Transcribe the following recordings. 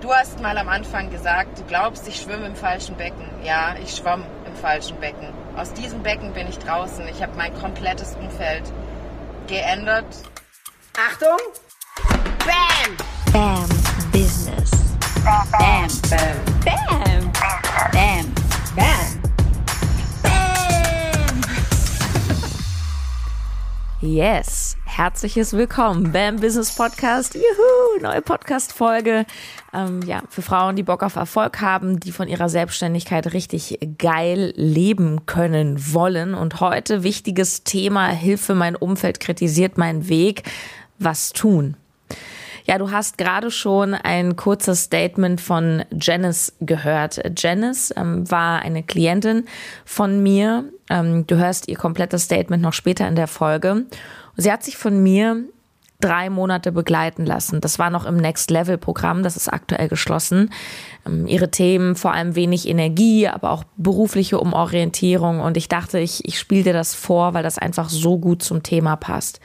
Du hast mal am Anfang gesagt, du glaubst, ich schwimme im falschen Becken. Ja, ich schwamm im falschen Becken. Aus diesem Becken bin ich draußen. Ich habe mein komplettes Umfeld geändert. Achtung! Bam! Bam Business. Bam. Bam. Bam. Bam. Bam. Bam. Yes, herzliches Willkommen beim Business Podcast. Juhu, neue Podcast-Folge. Ähm, ja, für Frauen, die Bock auf Erfolg haben, die von ihrer Selbstständigkeit richtig geil leben können wollen. Und heute wichtiges Thema, Hilfe, mein Umfeld kritisiert meinen Weg. Was tun? Ja, du hast gerade schon ein kurzes Statement von Janice gehört. Janice ähm, war eine Klientin von mir. Ähm, du hörst ihr komplettes Statement noch später in der Folge. Sie hat sich von mir drei Monate begleiten lassen. Das war noch im Next Level Programm, das ist aktuell geschlossen. Ähm, ihre Themen, vor allem wenig Energie, aber auch berufliche Umorientierung. Und ich dachte, ich, ich spiele dir das vor, weil das einfach so gut zum Thema passt.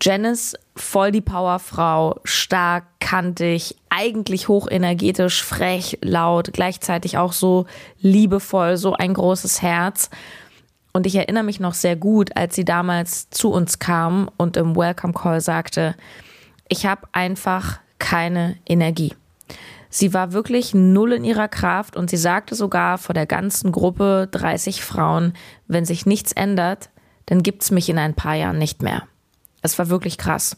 Janice, voll die Powerfrau, stark, kantig, eigentlich hochenergetisch, frech, laut, gleichzeitig auch so liebevoll, so ein großes Herz. Und ich erinnere mich noch sehr gut, als sie damals zu uns kam und im Welcome Call sagte, ich habe einfach keine Energie. Sie war wirklich null in ihrer Kraft und sie sagte sogar vor der ganzen Gruppe 30 Frauen, wenn sich nichts ändert, dann gibt's mich in ein paar Jahren nicht mehr. Es war wirklich krass.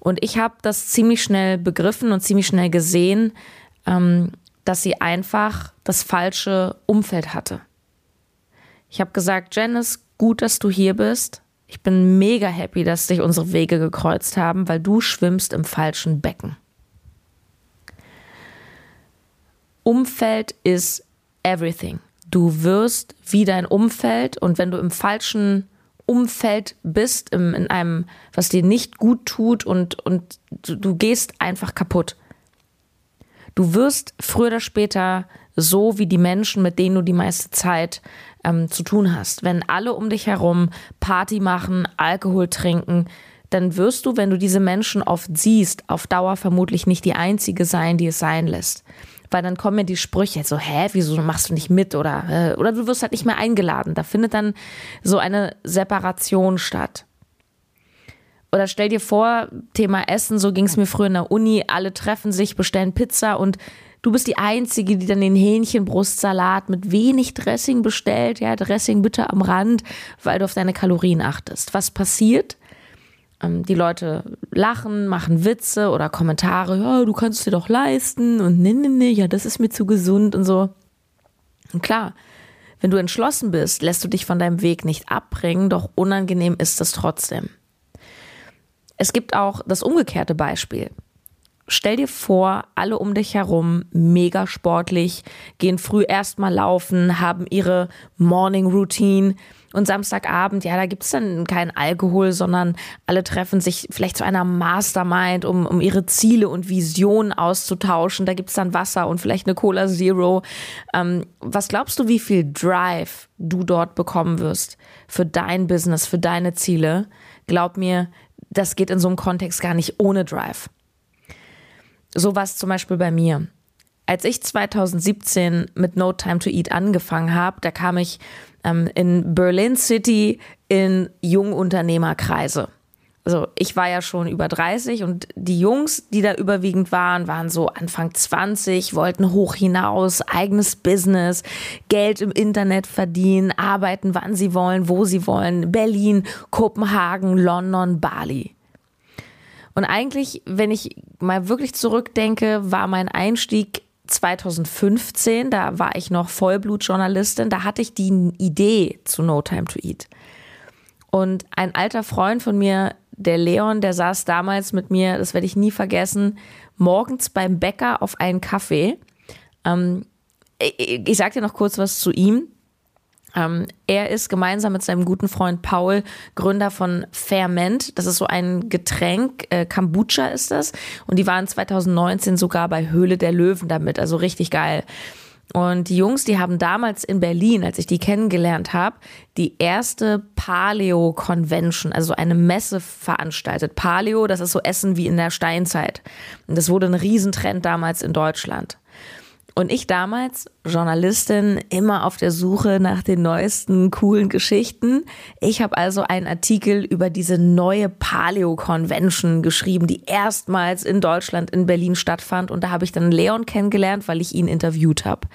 Und ich habe das ziemlich schnell begriffen und ziemlich schnell gesehen, ähm, dass sie einfach das falsche Umfeld hatte. Ich habe gesagt, Janice, gut, dass du hier bist. Ich bin mega happy, dass sich unsere Wege gekreuzt haben, weil du schwimmst im falschen Becken. Umfeld ist everything. Du wirst wie dein Umfeld und wenn du im falschen Umfeld bist, im, in einem, was dir nicht gut tut und, und du, du gehst einfach kaputt. Du wirst früher oder später so wie die Menschen, mit denen du die meiste Zeit ähm, zu tun hast. Wenn alle um dich herum Party machen, Alkohol trinken, dann wirst du, wenn du diese Menschen oft siehst, auf Dauer vermutlich nicht die einzige sein, die es sein lässt weil dann kommen mir die Sprüche so, hä, wieso machst du nicht mit oder äh, oder du wirst halt nicht mehr eingeladen. Da findet dann so eine Separation statt. Oder stell dir vor, Thema Essen, so ging es mir früher in der Uni, alle treffen sich, bestellen Pizza und du bist die Einzige, die dann den Hähnchenbrustsalat mit wenig Dressing bestellt, ja, Dressing bitte am Rand, weil du auf deine Kalorien achtest. Was passiert? Ähm, die Leute lachen, machen Witze oder Kommentare, ja, du kannst es dir doch leisten und nee, nee, nee, ja, das ist mir zu gesund und so. Und klar, wenn du entschlossen bist, lässt du dich von deinem Weg nicht abbringen, doch unangenehm ist es trotzdem. Es gibt auch das umgekehrte Beispiel. Stell dir vor, alle um dich herum, mega sportlich, gehen früh erstmal laufen, haben ihre Morning Routine, und Samstagabend, ja, da gibt's dann keinen Alkohol, sondern alle treffen sich vielleicht zu einer Mastermind, um, um ihre Ziele und Visionen auszutauschen. Da gibt's dann Wasser und vielleicht eine Cola Zero. Ähm, was glaubst du, wie viel Drive du dort bekommen wirst für dein Business, für deine Ziele? Glaub mir, das geht in so einem Kontext gar nicht ohne Drive. So was zum Beispiel bei mir. Als ich 2017 mit No Time to Eat angefangen habe, da kam ich ähm, in Berlin City in Jungunternehmerkreise. Also ich war ja schon über 30 und die Jungs, die da überwiegend waren, waren so Anfang 20, wollten hoch hinaus, eigenes Business, Geld im Internet verdienen, arbeiten, wann sie wollen, wo sie wollen, Berlin, Kopenhagen, London, Bali. Und eigentlich, wenn ich mal wirklich zurückdenke, war mein Einstieg 2015, da war ich noch Vollblutjournalistin, da hatte ich die Idee zu No Time to Eat. Und ein alter Freund von mir, der Leon, der saß damals mit mir, das werde ich nie vergessen, morgens beim Bäcker auf einen Kaffee. Ähm, ich, ich sag dir noch kurz was zu ihm. Ähm, er ist gemeinsam mit seinem guten Freund Paul Gründer von Ferment. Das ist so ein Getränk, äh, Kombucha ist das. Und die waren 2019 sogar bei Höhle der Löwen damit, also richtig geil. Und die Jungs, die haben damals in Berlin, als ich die kennengelernt habe, die erste Paleo Convention, also eine Messe veranstaltet. Paleo, das ist so Essen wie in der Steinzeit. Und das wurde ein Riesentrend damals in Deutschland. Und ich damals, Journalistin, immer auf der Suche nach den neuesten coolen Geschichten. Ich habe also einen Artikel über diese neue Paleo Convention geschrieben, die erstmals in Deutschland in Berlin stattfand. Und da habe ich dann Leon kennengelernt, weil ich ihn interviewt habe.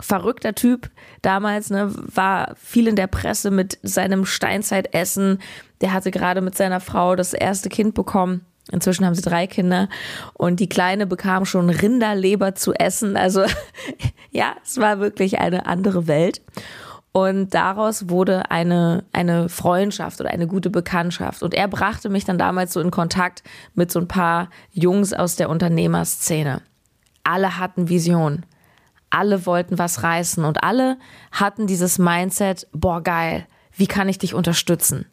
Verrückter Typ damals, ne, war viel in der Presse mit seinem Steinzeitessen. Der hatte gerade mit seiner Frau das erste Kind bekommen. Inzwischen haben sie drei Kinder und die Kleine bekam schon Rinderleber zu essen. Also ja, es war wirklich eine andere Welt. Und daraus wurde eine, eine Freundschaft oder eine gute Bekanntschaft. Und er brachte mich dann damals so in Kontakt mit so ein paar Jungs aus der Unternehmerszene. Alle hatten Vision. Alle wollten was reißen und alle hatten dieses Mindset, boah, geil, wie kann ich dich unterstützen?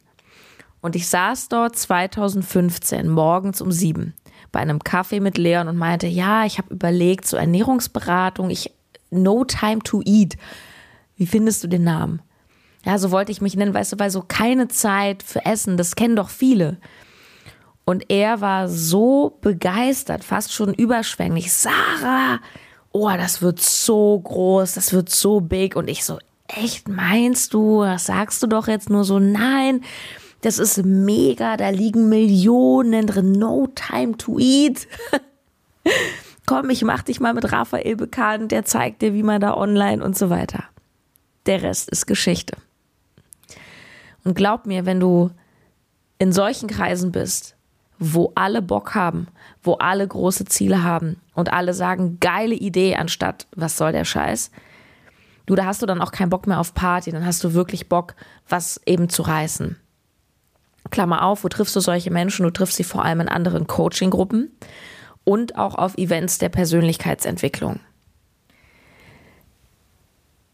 Und ich saß dort 2015 morgens um sieben bei einem Kaffee mit Leon und meinte, ja, ich habe überlegt, zur Ernährungsberatung, ich No Time to Eat. Wie findest du den Namen? Ja, so wollte ich mich nennen, weißt du, weil so keine Zeit für Essen, das kennen doch viele. Und er war so begeistert, fast schon überschwänglich. Sarah, oh, das wird so groß, das wird so big. Und ich so, echt meinst du? Das sagst du doch jetzt nur so, nein. Das ist mega, da liegen Millionen drin. No time to eat. Komm, ich mach dich mal mit Raphael bekannt, der zeigt dir, wie man da online und so weiter. Der Rest ist Geschichte. Und glaub mir, wenn du in solchen Kreisen bist, wo alle Bock haben, wo alle große Ziele haben und alle sagen, geile Idee anstatt, was soll der Scheiß? Du, da hast du dann auch keinen Bock mehr auf Party, dann hast du wirklich Bock, was eben zu reißen. Klammer auf, wo triffst du solche Menschen? Du triffst sie vor allem in anderen Coaching-Gruppen und auch auf Events der Persönlichkeitsentwicklung.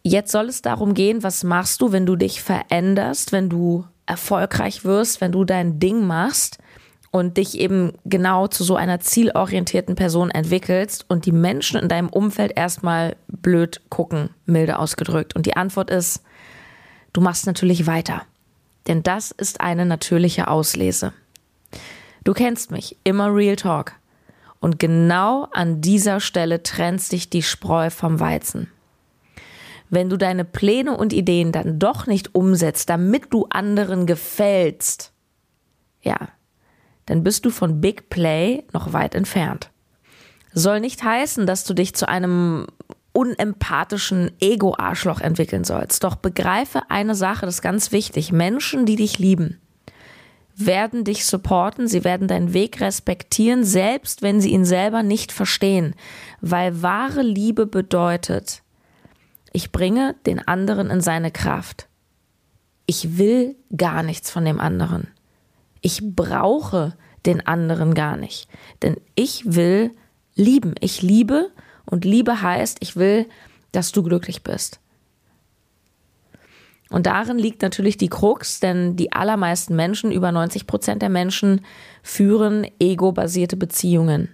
Jetzt soll es darum gehen, was machst du, wenn du dich veränderst, wenn du erfolgreich wirst, wenn du dein Ding machst und dich eben genau zu so einer zielorientierten Person entwickelst und die Menschen in deinem Umfeld erstmal blöd gucken, milde ausgedrückt. Und die Antwort ist, du machst natürlich weiter denn das ist eine natürliche Auslese. Du kennst mich, immer Real Talk. Und genau an dieser Stelle trennt sich die Spreu vom Weizen. Wenn du deine Pläne und Ideen dann doch nicht umsetzt, damit du anderen gefällst, ja, dann bist du von Big Play noch weit entfernt. Soll nicht heißen, dass du dich zu einem unempathischen Ego-Arschloch entwickeln sollst. Doch begreife eine Sache, das ist ganz wichtig. Menschen, die dich lieben, werden dich supporten, sie werden deinen Weg respektieren, selbst wenn sie ihn selber nicht verstehen. Weil wahre Liebe bedeutet, ich bringe den anderen in seine Kraft. Ich will gar nichts von dem anderen. Ich brauche den anderen gar nicht. Denn ich will lieben. Ich liebe und Liebe heißt, ich will, dass du glücklich bist. Und darin liegt natürlich die Krux, denn die allermeisten Menschen, über 90 Prozent der Menschen, führen ego-basierte Beziehungen.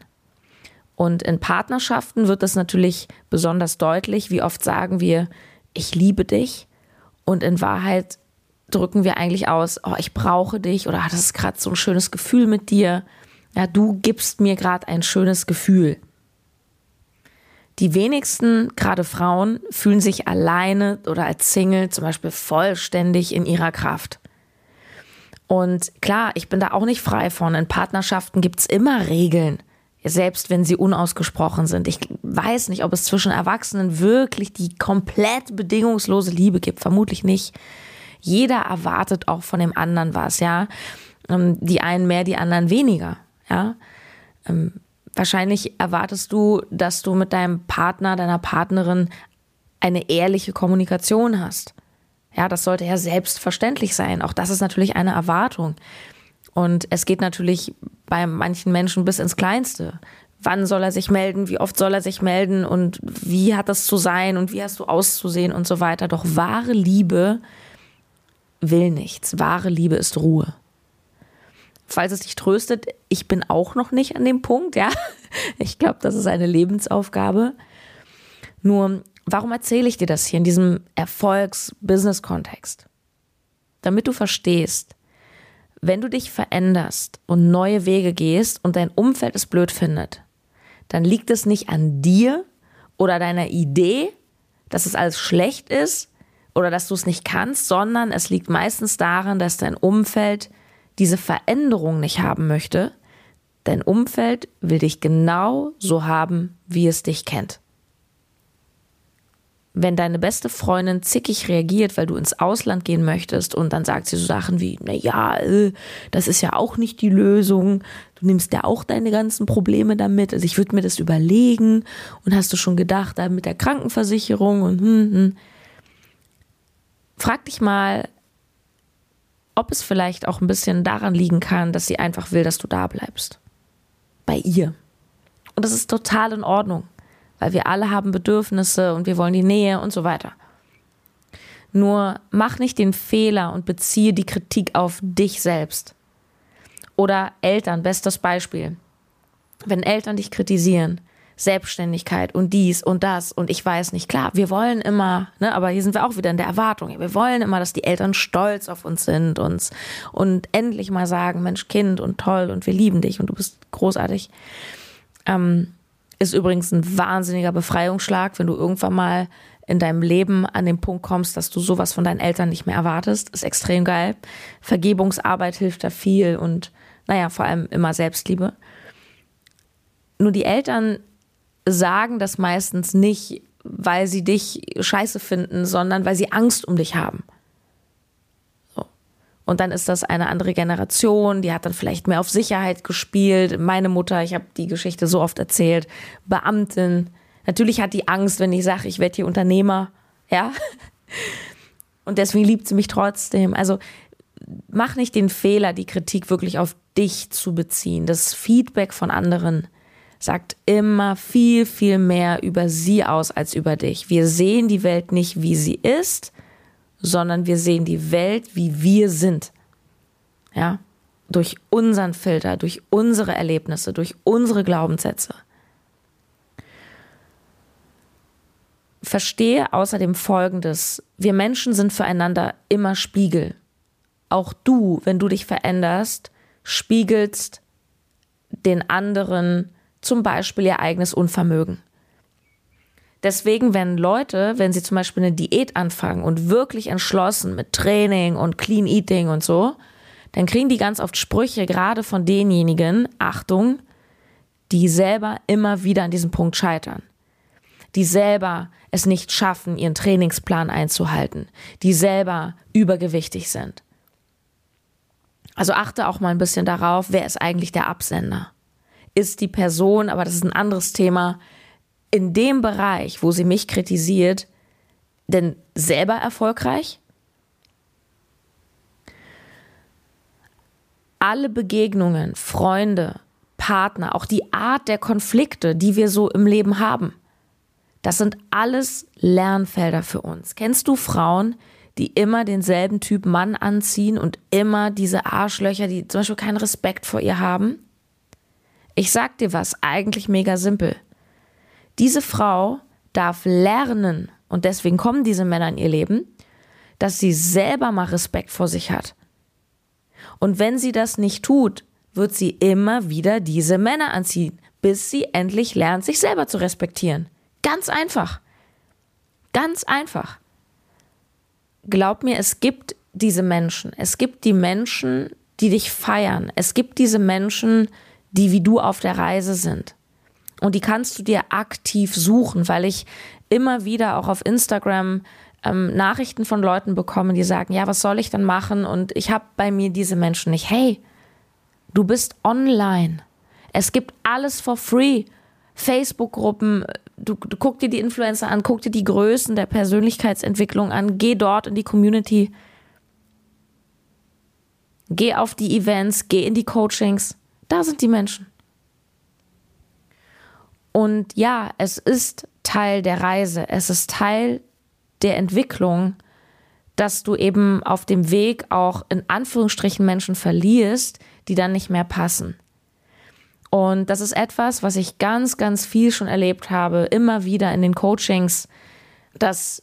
Und in Partnerschaften wird das natürlich besonders deutlich. Wie oft sagen wir, ich liebe dich. Und in Wahrheit drücken wir eigentlich aus, oh, ich brauche dich oder ah, das ist gerade so ein schönes Gefühl mit dir. Ja, du gibst mir gerade ein schönes Gefühl. Die wenigsten, gerade Frauen, fühlen sich alleine oder als Single zum Beispiel vollständig in ihrer Kraft. Und klar, ich bin da auch nicht frei von. In Partnerschaften gibt es immer Regeln, selbst wenn sie unausgesprochen sind. Ich weiß nicht, ob es zwischen Erwachsenen wirklich die komplett bedingungslose Liebe gibt. Vermutlich nicht. Jeder erwartet auch von dem anderen was, ja. Ähm, die einen mehr, die anderen weniger, ja. Wahrscheinlich erwartest du, dass du mit deinem Partner, deiner Partnerin eine ehrliche Kommunikation hast. Ja, das sollte ja selbstverständlich sein. Auch das ist natürlich eine Erwartung. Und es geht natürlich bei manchen Menschen bis ins Kleinste. Wann soll er sich melden? Wie oft soll er sich melden? Und wie hat das zu sein? Und wie hast du auszusehen? Und so weiter. Doch wahre Liebe will nichts. Wahre Liebe ist Ruhe falls es dich tröstet, ich bin auch noch nicht an dem Punkt, ja. Ich glaube, das ist eine Lebensaufgabe. Nur warum erzähle ich dir das hier in diesem Erfolgs-Business-Kontext? Damit du verstehst, wenn du dich veränderst und neue Wege gehst und dein Umfeld es blöd findet, dann liegt es nicht an dir oder deiner Idee, dass es alles schlecht ist oder dass du es nicht kannst, sondern es liegt meistens daran, dass dein Umfeld diese Veränderung nicht haben möchte. Dein Umfeld will dich genau so haben, wie es dich kennt wenn deine beste Freundin zickig reagiert, weil du ins Ausland gehen möchtest und dann sagt sie so Sachen wie, na ja, äh, das ist ja auch nicht die Lösung. Du nimmst ja auch deine ganzen Probleme damit. Also ich würde mir das überlegen und hast du schon gedacht, da mit der Krankenversicherung und hm, hm. Frag dich mal, ob es vielleicht auch ein bisschen daran liegen kann, dass sie einfach will, dass du da bleibst. Bei ihr. Und das ist total in Ordnung weil wir alle haben Bedürfnisse und wir wollen die Nähe und so weiter. Nur mach nicht den Fehler und beziehe die Kritik auf dich selbst. Oder Eltern, bestes Beispiel. Wenn Eltern dich kritisieren, Selbstständigkeit und dies und das und ich weiß nicht, klar, wir wollen immer, ne, aber hier sind wir auch wieder in der Erwartung. Wir wollen immer, dass die Eltern stolz auf uns sind uns und endlich mal sagen, Mensch, Kind und toll und wir lieben dich und du bist großartig. Ähm, ist übrigens ein wahnsinniger Befreiungsschlag, wenn du irgendwann mal in deinem Leben an den Punkt kommst, dass du sowas von deinen Eltern nicht mehr erwartest. Ist extrem geil. Vergebungsarbeit hilft da viel und naja, vor allem immer Selbstliebe. Nur die Eltern sagen das meistens nicht, weil sie dich scheiße finden, sondern weil sie Angst um dich haben. Und dann ist das eine andere Generation, die hat dann vielleicht mehr auf Sicherheit gespielt. Meine Mutter, ich habe die Geschichte so oft erzählt, Beamtin. Natürlich hat die Angst, wenn ich sage, ich werde hier Unternehmer, ja. Und deswegen liebt sie mich trotzdem. Also mach nicht den Fehler, die Kritik wirklich auf dich zu beziehen. Das Feedback von anderen sagt immer viel, viel mehr über sie aus als über dich. Wir sehen die Welt nicht, wie sie ist, sondern wir sehen die Welt, wie wir sind. Ja, durch unseren Filter, durch unsere Erlebnisse, durch unsere Glaubenssätze. Verstehe außerdem Folgendes. Wir Menschen sind füreinander immer Spiegel. Auch du, wenn du dich veränderst, spiegelst den anderen zum Beispiel ihr eigenes Unvermögen. Deswegen, wenn Leute, wenn sie zum Beispiel eine Diät anfangen und wirklich entschlossen mit Training und Clean Eating und so, dann kriegen die ganz oft Sprüche, gerade von denjenigen, Achtung, die selber immer wieder an diesem Punkt scheitern. Die selber es nicht schaffen, ihren Trainingsplan einzuhalten. Die selber übergewichtig sind. Also achte auch mal ein bisschen darauf, wer ist eigentlich der Absender? Ist die Person, aber das ist ein anderes Thema, in dem Bereich, wo sie mich kritisiert, denn selber erfolgreich? Alle Begegnungen, Freunde, Partner, auch die Art der Konflikte, die wir so im Leben haben, das sind alles Lernfelder für uns. Kennst du Frauen, die immer denselben Typ Mann anziehen und immer diese Arschlöcher, die zum Beispiel keinen Respekt vor ihr haben? Ich sag dir was, eigentlich mega simpel. Diese Frau darf lernen, und deswegen kommen diese Männer in ihr Leben, dass sie selber mal Respekt vor sich hat. Und wenn sie das nicht tut, wird sie immer wieder diese Männer anziehen, bis sie endlich lernt, sich selber zu respektieren. Ganz einfach. Ganz einfach. Glaub mir, es gibt diese Menschen. Es gibt die Menschen, die dich feiern. Es gibt diese Menschen, die wie du auf der Reise sind. Und die kannst du dir aktiv suchen, weil ich immer wieder auch auf Instagram ähm, Nachrichten von Leuten bekomme, die sagen, ja, was soll ich denn machen? Und ich habe bei mir diese Menschen nicht. Hey, du bist online. Es gibt alles for free. Facebook-Gruppen, du, du guck dir die Influencer an, guck dir die Größen der Persönlichkeitsentwicklung an, geh dort in die Community. Geh auf die Events, geh in die Coachings. Da sind die Menschen. Und ja, es ist Teil der Reise, es ist Teil der Entwicklung, dass du eben auf dem Weg auch in Anführungsstrichen Menschen verlierst, die dann nicht mehr passen. Und das ist etwas, was ich ganz, ganz viel schon erlebt habe, immer wieder in den Coachings, dass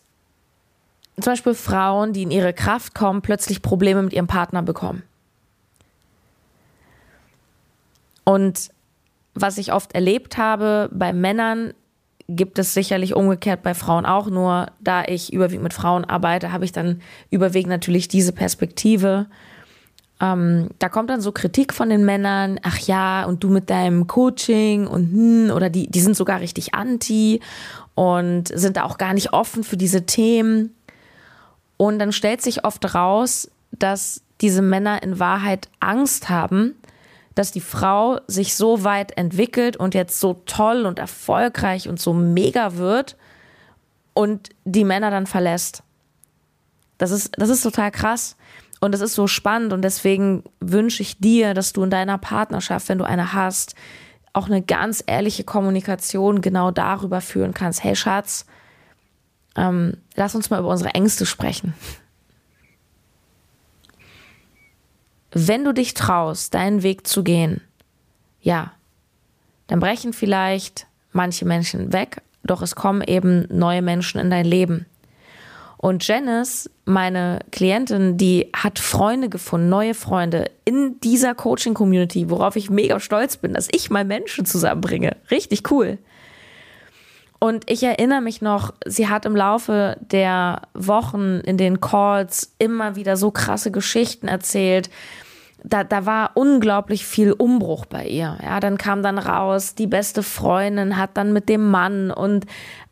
zum Beispiel Frauen, die in ihre Kraft kommen, plötzlich Probleme mit ihrem Partner bekommen. Und was ich oft erlebt habe bei Männern, gibt es sicherlich umgekehrt bei Frauen auch. Nur da ich überwiegend mit Frauen arbeite, habe ich dann überwiegend natürlich diese Perspektive. Ähm, da kommt dann so Kritik von den Männern, ach ja, und du mit deinem Coaching und hm, oder die, die sind sogar richtig anti und sind da auch gar nicht offen für diese Themen. Und dann stellt sich oft raus, dass diese Männer in Wahrheit Angst haben, dass die Frau sich so weit entwickelt und jetzt so toll und erfolgreich und so mega wird und die Männer dann verlässt. Das ist, das ist total krass. Und das ist so spannend und deswegen wünsche ich dir, dass du in deiner Partnerschaft, wenn du eine hast, auch eine ganz ehrliche Kommunikation genau darüber führen kannst. Hey Schatz, ähm, lass uns mal über unsere Ängste sprechen. Wenn du dich traust, deinen Weg zu gehen, ja, dann brechen vielleicht manche Menschen weg, doch es kommen eben neue Menschen in dein Leben. Und Janice, meine Klientin, die hat Freunde gefunden, neue Freunde in dieser Coaching-Community, worauf ich mega stolz bin, dass ich mal Menschen zusammenbringe. Richtig cool. Und ich erinnere mich noch, sie hat im Laufe der Wochen in den Calls immer wieder so krasse Geschichten erzählt, da, da war unglaublich viel Umbruch bei ihr. Ja, dann kam dann raus, die beste Freundin hat dann mit dem Mann und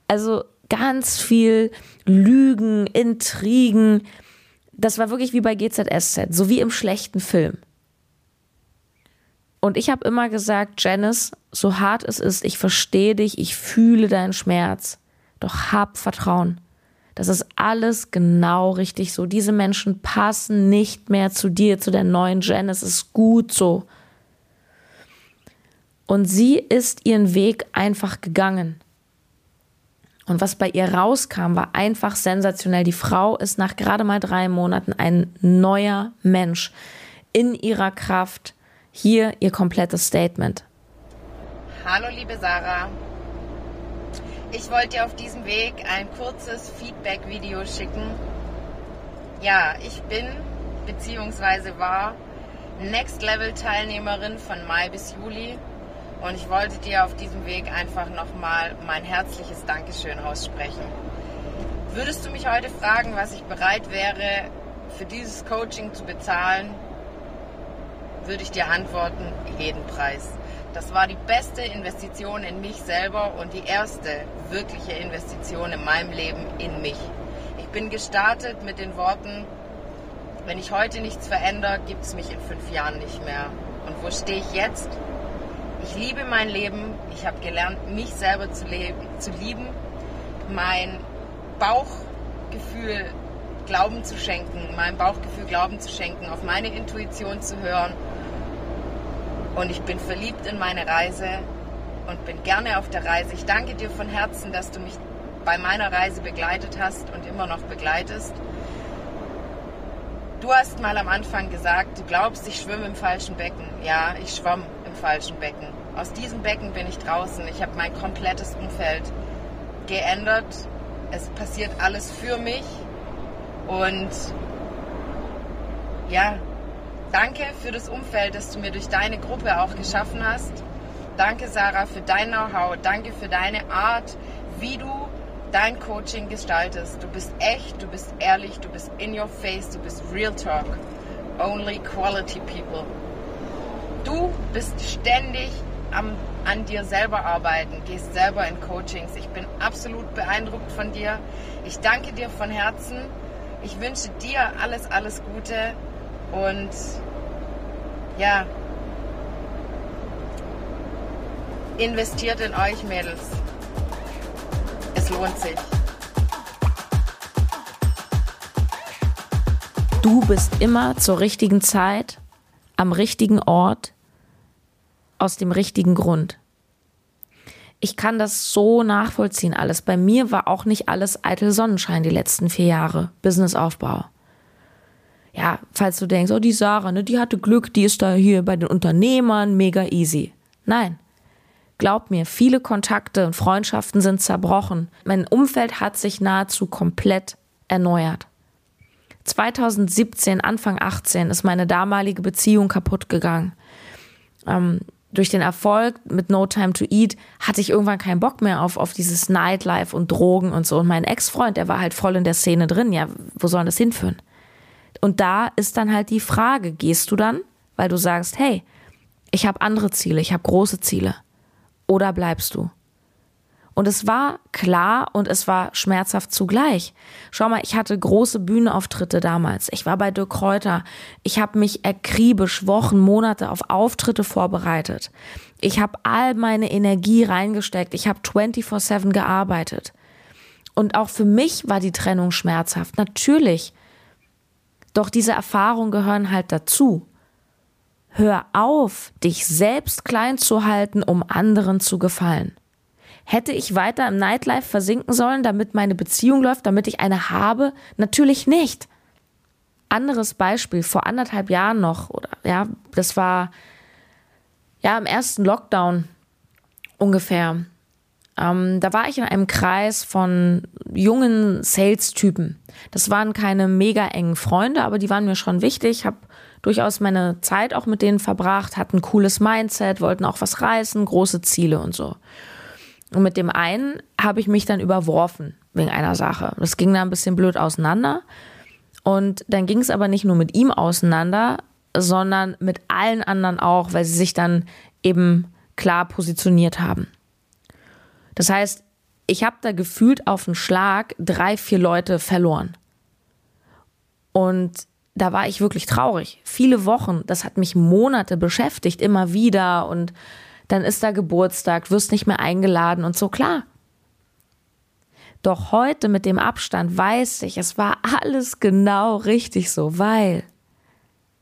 also ganz viel Lügen, Intrigen. Das war wirklich wie bei GZSZ, so wie im schlechten Film. Und ich habe immer gesagt, Janice, so hart es ist, ich verstehe dich, ich fühle deinen Schmerz, doch hab Vertrauen. Das ist alles genau richtig so. Diese Menschen passen nicht mehr zu dir, zu der neuen Jen. Es ist gut so. Und sie ist ihren Weg einfach gegangen. Und was bei ihr rauskam, war einfach sensationell. Die Frau ist nach gerade mal drei Monaten ein neuer Mensch in ihrer Kraft. Hier ihr komplettes Statement. Hallo liebe Sarah, ich wollte dir auf diesem Weg ein kurzes Feedback-Video schicken. Ja, ich bin bzw. war Next Level Teilnehmerin von Mai bis Juli und ich wollte dir auf diesem Weg einfach nochmal mein herzliches Dankeschön aussprechen. Würdest du mich heute fragen, was ich bereit wäre, für dieses Coaching zu bezahlen, würde ich dir antworten, jeden Preis. Das war die beste Investition in mich selber und die erste wirkliche Investition in meinem Leben in mich. Ich bin gestartet mit den Worten, wenn ich heute nichts verändere, gibt es mich in fünf Jahren nicht mehr. Und wo stehe ich jetzt? Ich liebe mein Leben. Ich habe gelernt, mich selber zu, leben, zu lieben, mein Bauchgefühl Glauben zu schenken, meinem Bauchgefühl Glauben zu schenken, auf meine Intuition zu hören und ich bin verliebt in meine Reise und bin gerne auf der Reise. Ich danke dir von Herzen, dass du mich bei meiner Reise begleitet hast und immer noch begleitest. Du hast mal am Anfang gesagt, du glaubst, ich schwimme im falschen Becken. Ja, ich schwamm im falschen Becken. Aus diesem Becken bin ich draußen. Ich habe mein komplettes Umfeld geändert. Es passiert alles für mich. Und ja, Danke für das Umfeld, das du mir durch deine Gruppe auch geschaffen hast. Danke, Sarah, für dein Know-how. Danke für deine Art, wie du dein Coaching gestaltest. Du bist echt, du bist ehrlich, du bist in your face, du bist Real Talk. Only quality people. Du bist ständig am, an dir selber arbeiten, gehst selber in Coachings. Ich bin absolut beeindruckt von dir. Ich danke dir von Herzen. Ich wünsche dir alles, alles Gute und ja, investiert in euch Mädels. Es lohnt sich. Du bist immer zur richtigen Zeit, am richtigen Ort, aus dem richtigen Grund. Ich kann das so nachvollziehen alles. Bei mir war auch nicht alles eitel Sonnenschein die letzten vier Jahre Businessaufbau ja, falls du denkst, oh, die Sarah, ne, die hatte Glück, die ist da hier bei den Unternehmern mega easy. Nein. Glaub mir, viele Kontakte und Freundschaften sind zerbrochen. Mein Umfeld hat sich nahezu komplett erneuert. 2017, Anfang 18, ist meine damalige Beziehung kaputt gegangen. Ähm, durch den Erfolg mit No Time to Eat hatte ich irgendwann keinen Bock mehr auf, auf dieses Nightlife und Drogen und so. Und mein Ex-Freund, der war halt voll in der Szene drin. Ja, wo soll das hinführen? Und da ist dann halt die Frage, gehst du dann, weil du sagst, hey, ich habe andere Ziele, ich habe große Ziele oder bleibst du? Und es war klar und es war schmerzhaft zugleich. Schau mal, ich hatte große Bühnenauftritte damals. Ich war bei Dirk Kräuter. Ich habe mich akribisch Wochen, Monate auf Auftritte vorbereitet. Ich habe all meine Energie reingesteckt. Ich habe 24/7 gearbeitet. Und auch für mich war die Trennung schmerzhaft. Natürlich. Doch diese Erfahrungen gehören halt dazu. Hör auf, dich selbst klein zu halten, um anderen zu gefallen. Hätte ich weiter im Nightlife versinken sollen, damit meine Beziehung läuft, damit ich eine habe? Natürlich nicht. Anderes Beispiel, vor anderthalb Jahren noch, oder ja, das war ja im ersten Lockdown ungefähr. Ähm, da war ich in einem Kreis von jungen Sales-Typen. Das waren keine mega engen Freunde, aber die waren mir schon wichtig. Ich habe durchaus meine Zeit auch mit denen verbracht, hatten ein cooles Mindset, wollten auch was reißen, große Ziele und so. Und mit dem einen habe ich mich dann überworfen wegen einer Sache. Das ging dann ein bisschen blöd auseinander. Und dann ging es aber nicht nur mit ihm auseinander, sondern mit allen anderen auch, weil sie sich dann eben klar positioniert haben. Das heißt, ich habe da gefühlt auf den Schlag drei, vier Leute verloren. Und da war ich wirklich traurig. Viele Wochen, das hat mich Monate beschäftigt, immer wieder. Und dann ist da Geburtstag, wirst nicht mehr eingeladen und so, klar. Doch heute mit dem Abstand weiß ich, es war alles genau richtig so, weil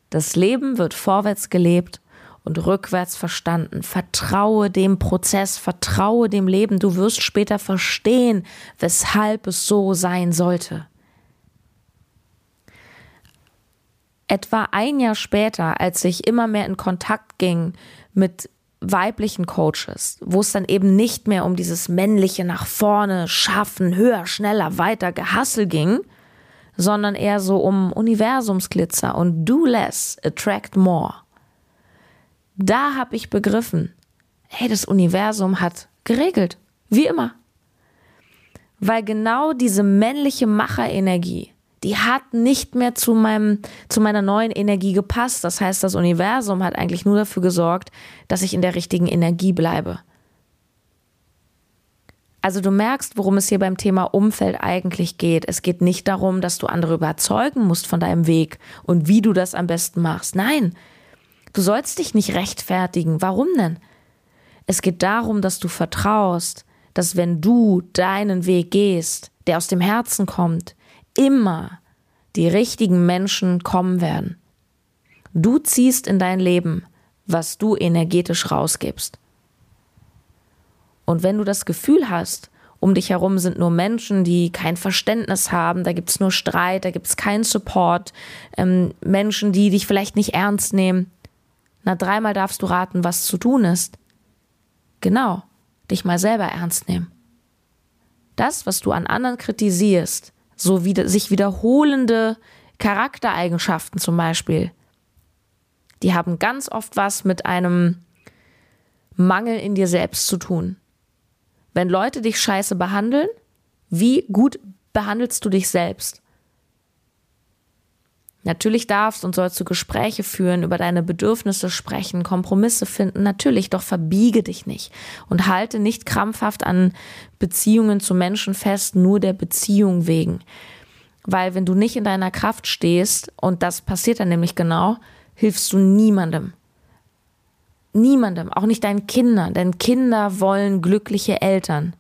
das Leben wird vorwärts gelebt und rückwärts verstanden. Vertraue dem Prozess, vertraue dem Leben. Du wirst später verstehen, weshalb es so sein sollte. Etwa ein Jahr später, als ich immer mehr in Kontakt ging mit weiblichen Coaches, wo es dann eben nicht mehr um dieses männliche nach vorne schaffen, höher, schneller, weiter Gehassel ging, sondern eher so um Universumsglitzer und do less, attract more da habe ich begriffen, hey, das Universum hat geregelt, wie immer. Weil genau diese männliche Macherenergie, die hat nicht mehr zu meinem, zu meiner neuen Energie gepasst. Das heißt, das Universum hat eigentlich nur dafür gesorgt, dass ich in der richtigen Energie bleibe. Also du merkst, worum es hier beim Thema Umfeld eigentlich geht. Es geht nicht darum, dass du andere überzeugen musst von deinem Weg und wie du das am besten machst. Nein, Du sollst dich nicht rechtfertigen. Warum denn? Es geht darum, dass du vertraust, dass wenn du deinen Weg gehst, der aus dem Herzen kommt, immer die richtigen Menschen kommen werden. Du ziehst in dein Leben, was du energetisch rausgibst. Und wenn du das Gefühl hast, um dich herum sind nur Menschen, die kein Verständnis haben, da gibt es nur Streit, da gibt es keinen Support, ähm, Menschen, die dich vielleicht nicht ernst nehmen, na, dreimal darfst du raten, was zu tun ist. Genau, dich mal selber ernst nehmen. Das, was du an anderen kritisierst, so wie sich wiederholende Charaktereigenschaften zum Beispiel, die haben ganz oft was mit einem Mangel in dir selbst zu tun. Wenn Leute dich scheiße behandeln, wie gut behandelst du dich selbst? Natürlich darfst und sollst du Gespräche führen, über deine Bedürfnisse sprechen, Kompromisse finden, natürlich, doch verbiege dich nicht und halte nicht krampfhaft an Beziehungen zu Menschen fest, nur der Beziehung wegen. Weil wenn du nicht in deiner Kraft stehst, und das passiert dann nämlich genau, hilfst du niemandem. Niemandem, auch nicht deinen Kindern, denn Kinder wollen glückliche Eltern,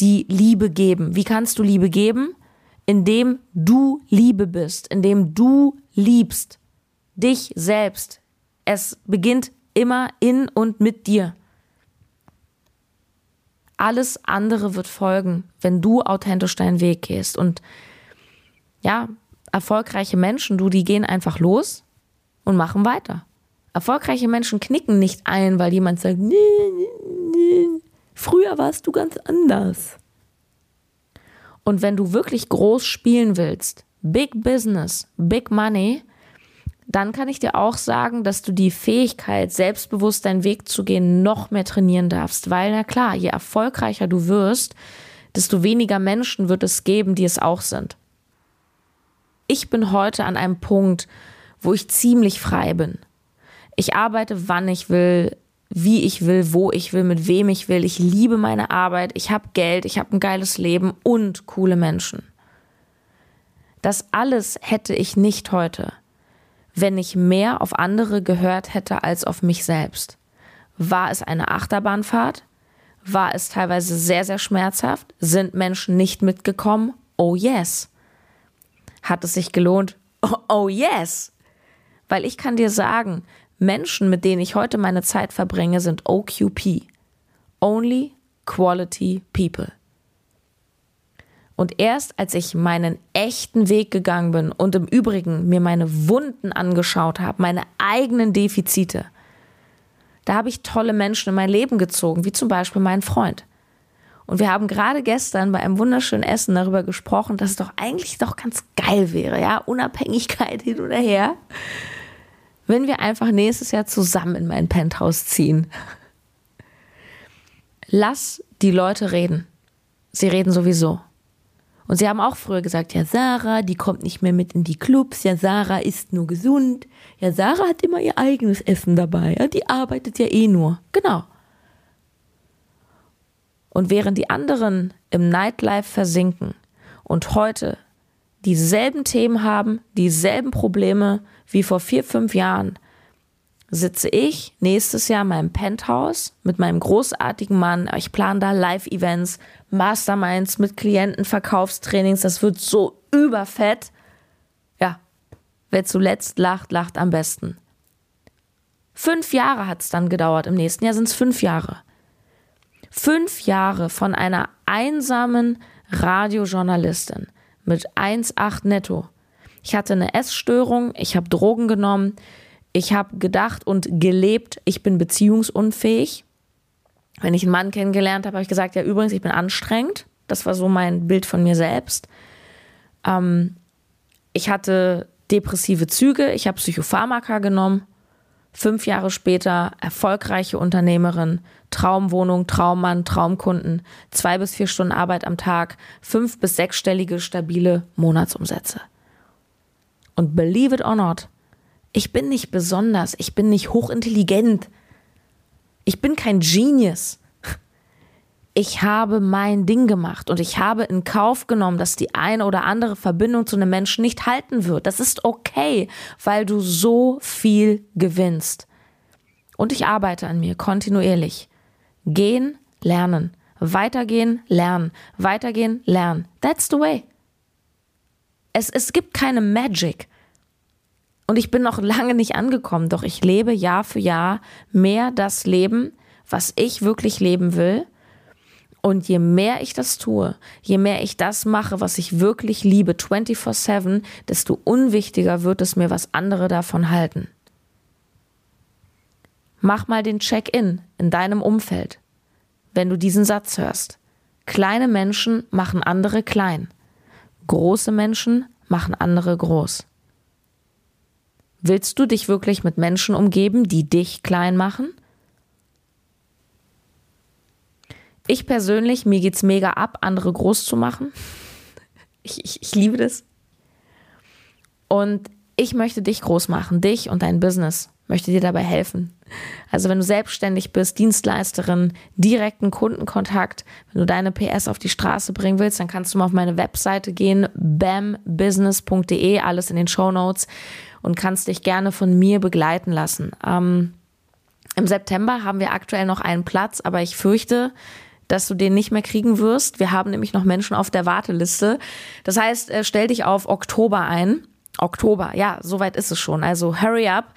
die Liebe geben. Wie kannst du Liebe geben? Indem du Liebe bist, indem du liebst dich selbst. Es beginnt immer in und mit dir. Alles andere wird folgen, wenn du authentisch deinen Weg gehst. Und ja, erfolgreiche Menschen, du, die gehen einfach los und machen weiter. Erfolgreiche Menschen knicken nicht ein, weil jemand sagt, nee, nee, nee. früher warst du ganz anders. Und wenn du wirklich groß spielen willst, Big Business, Big Money, dann kann ich dir auch sagen, dass du die Fähigkeit, selbstbewusst deinen Weg zu gehen, noch mehr trainieren darfst. Weil, na klar, je erfolgreicher du wirst, desto weniger Menschen wird es geben, die es auch sind. Ich bin heute an einem Punkt, wo ich ziemlich frei bin. Ich arbeite, wann ich will, wie ich will, wo ich will, mit wem ich will. Ich liebe meine Arbeit, ich habe Geld, ich habe ein geiles Leben und coole Menschen. Das alles hätte ich nicht heute, wenn ich mehr auf andere gehört hätte als auf mich selbst. War es eine Achterbahnfahrt? War es teilweise sehr, sehr schmerzhaft? Sind Menschen nicht mitgekommen? Oh yes. Hat es sich gelohnt? Oh, oh yes. Weil ich kann dir sagen, Menschen, mit denen ich heute meine Zeit verbringe, sind OQP. Only Quality People. Und erst als ich meinen echten Weg gegangen bin und im Übrigen mir meine Wunden angeschaut habe, meine eigenen Defizite, da habe ich tolle Menschen in mein Leben gezogen, wie zum Beispiel meinen Freund. Und wir haben gerade gestern bei einem wunderschönen Essen darüber gesprochen, dass es doch eigentlich doch ganz geil wäre, ja, Unabhängigkeit hin oder her wenn wir einfach nächstes Jahr zusammen in mein Penthouse ziehen. Lass die Leute reden. Sie reden sowieso. Und sie haben auch früher gesagt, ja, Sarah, die kommt nicht mehr mit in die Clubs, ja, Sarah isst nur gesund, ja, Sarah hat immer ihr eigenes Essen dabei, ja, die arbeitet ja eh nur. Genau. Und während die anderen im Nightlife versinken und heute dieselben Themen haben, dieselben Probleme wie vor vier, fünf Jahren, sitze ich nächstes Jahr in meinem Penthouse mit meinem großartigen Mann. Ich plane da Live-Events, Masterminds mit Klienten, Verkaufstrainings. Das wird so überfett. Ja, wer zuletzt lacht, lacht am besten. Fünf Jahre hat es dann gedauert. Im nächsten Jahr sind es fünf Jahre. Fünf Jahre von einer einsamen Radiojournalistin mit 1,8 netto. Ich hatte eine Essstörung, ich habe Drogen genommen, ich habe gedacht und gelebt, ich bin beziehungsunfähig. Wenn ich einen Mann kennengelernt habe, habe ich gesagt, ja übrigens, ich bin anstrengend. Das war so mein Bild von mir selbst. Ähm, ich hatte depressive Züge, ich habe Psychopharmaka genommen. Fünf Jahre später erfolgreiche Unternehmerin, Traumwohnung, Traummann, Traumkunden, zwei bis vier Stunden Arbeit am Tag, fünf bis sechsstellige stabile Monatsumsätze. Und believe it or not, ich bin nicht besonders, ich bin nicht hochintelligent, ich bin kein Genius. Ich habe mein Ding gemacht und ich habe in Kauf genommen, dass die eine oder andere Verbindung zu einem Menschen nicht halten wird. Das ist okay, weil du so viel gewinnst. Und ich arbeite an mir kontinuierlich. Gehen, lernen. Weitergehen, lernen. Weitergehen, lernen. That's the way. Es, es gibt keine Magic. Und ich bin noch lange nicht angekommen, doch ich lebe Jahr für Jahr mehr das Leben, was ich wirklich leben will. Und je mehr ich das tue, je mehr ich das mache, was ich wirklich liebe, 24/7, desto unwichtiger wird es mir, was andere davon halten. Mach mal den Check-in in deinem Umfeld, wenn du diesen Satz hörst. Kleine Menschen machen andere klein. Große Menschen machen andere groß. Willst du dich wirklich mit Menschen umgeben, die dich klein machen? Ich persönlich, mir geht's mega ab, andere groß zu machen. Ich, ich, ich liebe das. Und ich möchte dich groß machen, dich und dein Business. Möchte dir dabei helfen. Also wenn du selbstständig bist, Dienstleisterin, direkten Kundenkontakt, wenn du deine PS auf die Straße bringen willst, dann kannst du mal auf meine Webseite gehen, bambusiness.de, alles in den Show Notes und kannst dich gerne von mir begleiten lassen. Ähm, Im September haben wir aktuell noch einen Platz, aber ich fürchte, dass du den nicht mehr kriegen wirst. Wir haben nämlich noch Menschen auf der Warteliste. Das heißt, äh, stell dich auf Oktober ein. Oktober, ja, soweit ist es schon. Also hurry up.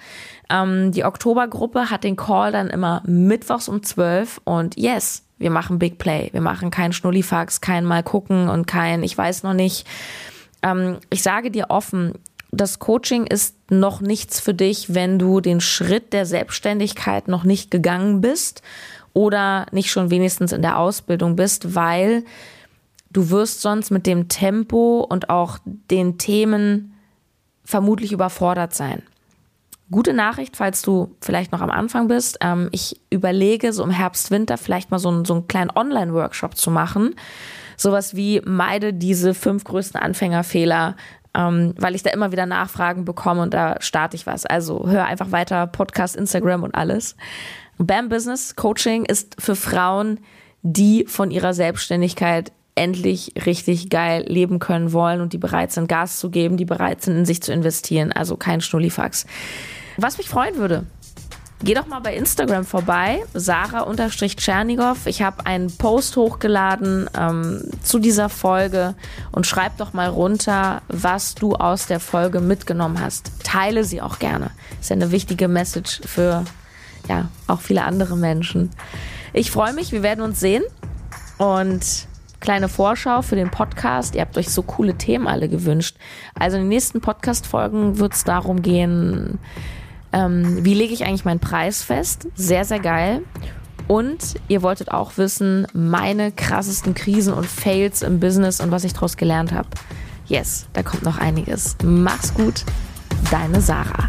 Ähm, die Oktobergruppe hat den Call dann immer mittwochs um 12 und yes, wir machen Big Play. Wir machen kein Schnullifax, kein Mal gucken und kein, ich weiß noch nicht. Ähm, ich sage dir offen, das Coaching ist noch nichts für dich, wenn du den Schritt der Selbstständigkeit noch nicht gegangen bist oder nicht schon wenigstens in der Ausbildung bist, weil du wirst sonst mit dem Tempo und auch den Themen vermutlich überfordert sein. Gute Nachricht, falls du vielleicht noch am Anfang bist. Ähm, ich überlege, so im Herbst, Winter vielleicht mal so, einen, so einen kleinen Online-Workshop zu machen. Sowas wie meide diese fünf größten Anfängerfehler, ähm, weil ich da immer wieder Nachfragen bekomme und da starte ich was. Also hör einfach weiter, Podcast, Instagram und alles. BAM Business Coaching ist für Frauen, die von ihrer Selbstständigkeit endlich richtig geil leben können wollen und die bereit sind, Gas zu geben, die bereit sind, in sich zu investieren. Also kein Schnullifax. Was mich freuen würde, Geh doch mal bei Instagram vorbei, Sarah-Tschernigow. Ich habe einen Post hochgeladen ähm, zu dieser Folge und schreib doch mal runter, was du aus der Folge mitgenommen hast. Teile sie auch gerne. Ist ja eine wichtige Message für ja auch viele andere Menschen. Ich freue mich, wir werden uns sehen und kleine Vorschau für den Podcast. Ihr habt euch so coole Themen alle gewünscht. Also in den nächsten Podcast-Folgen wird es darum gehen, ähm, wie lege ich eigentlich meinen Preis fest? Sehr, sehr geil. Und ihr wolltet auch wissen, meine krassesten Krisen und Fails im Business und was ich daraus gelernt habe. Yes, da kommt noch einiges. Mach's gut, deine Sarah.